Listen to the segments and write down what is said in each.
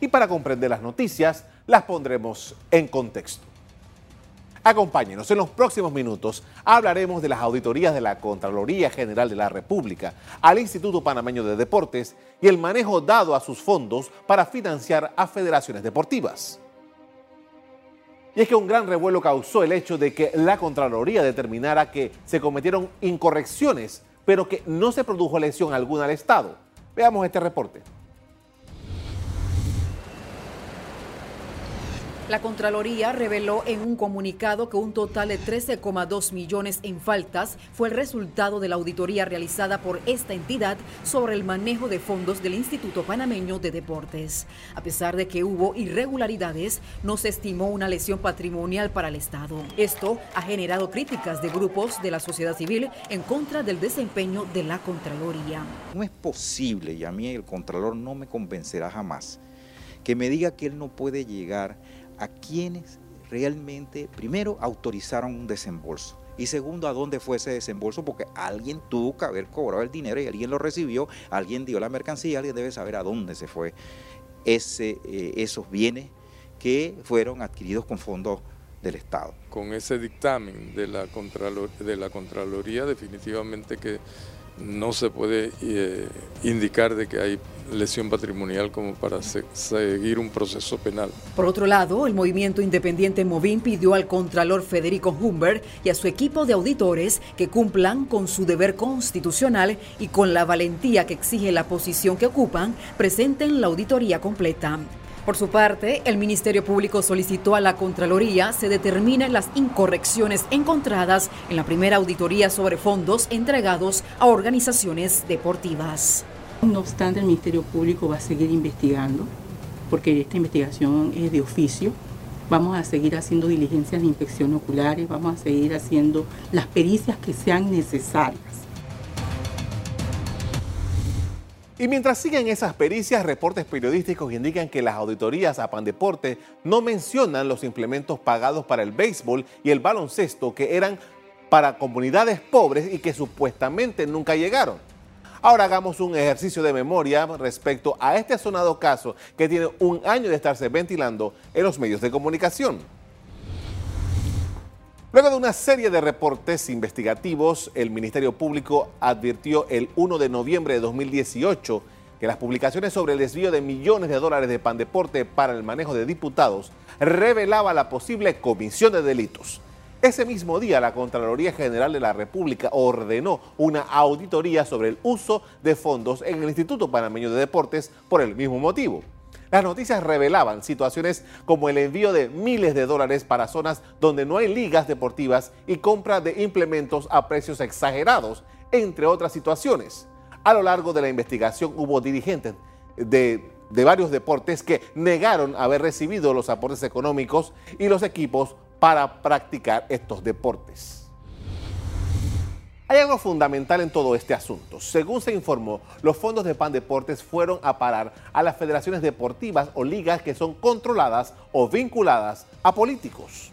y para comprender las noticias las pondremos en contexto. Acompáñenos, en los próximos minutos hablaremos de las auditorías de la Contraloría General de la República al Instituto Panameño de Deportes y el manejo dado a sus fondos para financiar a federaciones deportivas. Y es que un gran revuelo causó el hecho de que la Contraloría determinara que se cometieron incorrecciones, pero que no se produjo lesión alguna al Estado. Veamos este reporte. La Contraloría reveló en un comunicado que un total de 13,2 millones en faltas fue el resultado de la auditoría realizada por esta entidad sobre el manejo de fondos del Instituto Panameño de Deportes. A pesar de que hubo irregularidades, no se estimó una lesión patrimonial para el Estado. Esto ha generado críticas de grupos de la sociedad civil en contra del desempeño de la Contraloría. No es posible, y a mí el Contralor no me convencerá jamás, que me diga que él no puede llegar a quienes realmente, primero, autorizaron un desembolso. Y segundo, a dónde fue ese desembolso, porque alguien tuvo que haber cobrado el dinero y alguien lo recibió, alguien dio la mercancía, alguien debe saber a dónde se fue ese, eh, esos bienes que fueron adquiridos con fondos del Estado. Con ese dictamen de la, de la Contraloría, definitivamente que no se puede eh, indicar de que hay lesión patrimonial como para seguir un proceso penal. Por otro lado, el movimiento independiente Movin pidió al Contralor Federico Humbert y a su equipo de auditores que cumplan con su deber constitucional y con la valentía que exige la posición que ocupan, presenten la auditoría completa. Por su parte, el Ministerio Público solicitó a la Contraloría se determinen las incorrecciones encontradas en la primera auditoría sobre fondos entregados a organizaciones deportivas. No obstante, el Ministerio Público va a seguir investigando, porque esta investigación es de oficio. Vamos a seguir haciendo diligencias de inspección oculares, vamos a seguir haciendo las pericias que sean necesarias Y mientras siguen esas pericias, reportes periodísticos indican que las auditorías a Pandeporte no mencionan los implementos pagados para el béisbol y el baloncesto que eran para comunidades pobres y que supuestamente nunca llegaron. Ahora hagamos un ejercicio de memoria respecto a este sonado caso que tiene un año de estarse ventilando en los medios de comunicación. Luego de una serie de reportes investigativos, el Ministerio Público advirtió el 1 de noviembre de 2018 que las publicaciones sobre el desvío de millones de dólares de Pandeporte para el manejo de diputados revelaba la posible comisión de delitos. Ese mismo día, la Contraloría General de la República ordenó una auditoría sobre el uso de fondos en el Instituto Panameño de Deportes por el mismo motivo. Las noticias revelaban situaciones como el envío de miles de dólares para zonas donde no hay ligas deportivas y compra de implementos a precios exagerados, entre otras situaciones. A lo largo de la investigación hubo dirigentes de, de varios deportes que negaron haber recibido los aportes económicos y los equipos para practicar estos deportes. Hay algo fundamental en todo este asunto. Según se informó, los fondos de PAN Deportes fueron a parar a las federaciones deportivas o ligas que son controladas o vinculadas a políticos.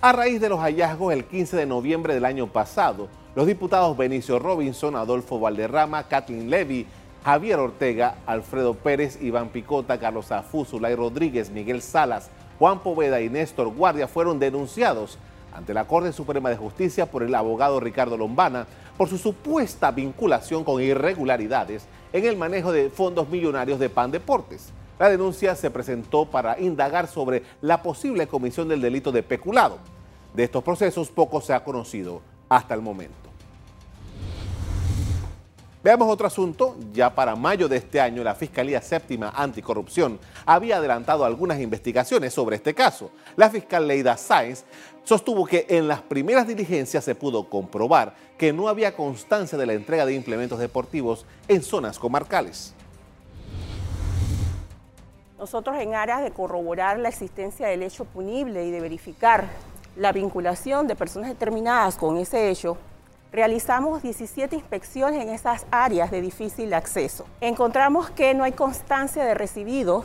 A raíz de los hallazgos el 15 de noviembre del año pasado, los diputados Benicio Robinson, Adolfo Valderrama, Kathleen Levy, Javier Ortega, Alfredo Pérez, Iván Picota, Carlos Afú, Zulay Rodríguez, Miguel Salas, Juan Poveda y Néstor Guardia fueron denunciados ante la Corte Suprema de Justicia por el abogado Ricardo Lombana por su supuesta vinculación con irregularidades en el manejo de fondos millonarios de PAN Deportes. La denuncia se presentó para indagar sobre la posible comisión del delito de peculado. De estos procesos poco se ha conocido hasta el momento. Veamos otro asunto. Ya para mayo de este año, la Fiscalía Séptima Anticorrupción había adelantado algunas investigaciones sobre este caso. La fiscal Leida Sáenz sostuvo que en las primeras diligencias se pudo comprobar que no había constancia de la entrega de implementos deportivos en zonas comarcales. Nosotros en aras de corroborar la existencia del hecho punible y de verificar la vinculación de personas determinadas con ese hecho, realizamos 17 inspecciones en esas áreas de difícil acceso. Encontramos que no hay constancia de recibido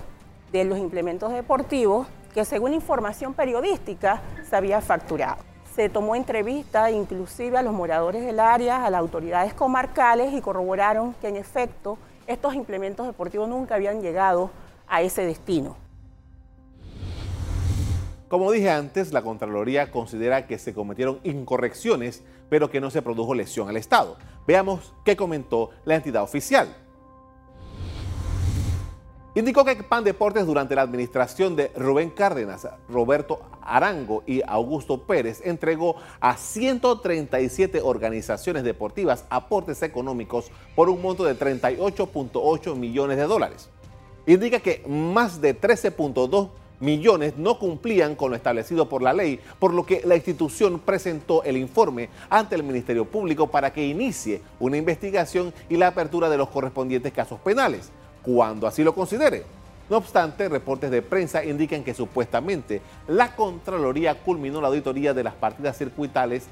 de los implementos deportivos que según información periodística se había facturado. Se tomó entrevista inclusive a los moradores del área, a las autoridades comarcales y corroboraron que en efecto estos implementos deportivos nunca habían llegado a ese destino. Como dije antes, la Contraloría considera que se cometieron incorrecciones, pero que no se produjo lesión al Estado. Veamos qué comentó la entidad oficial. Indicó que PAN Deportes durante la administración de Rubén Cárdenas, Roberto Arango y Augusto Pérez entregó a 137 organizaciones deportivas aportes económicos por un monto de 38.8 millones de dólares. Indica que más de 13.2 millones no cumplían con lo establecido por la ley, por lo que la institución presentó el informe ante el Ministerio Público para que inicie una investigación y la apertura de los correspondientes casos penales cuando así lo considere. No obstante, reportes de prensa indican que supuestamente la Contraloría culminó la auditoría de las partidas circuitales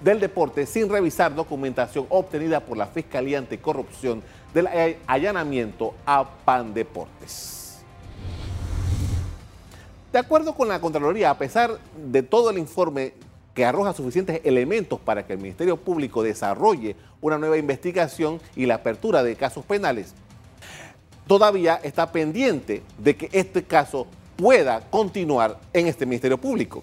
del deporte sin revisar documentación obtenida por la Fiscalía Anticorrupción del allanamiento a Pan Deportes. De acuerdo con la Contraloría, a pesar de todo el informe que arroja suficientes elementos para que el Ministerio Público desarrolle una nueva investigación y la apertura de casos penales, todavía está pendiente de que este caso pueda continuar en este Ministerio Público.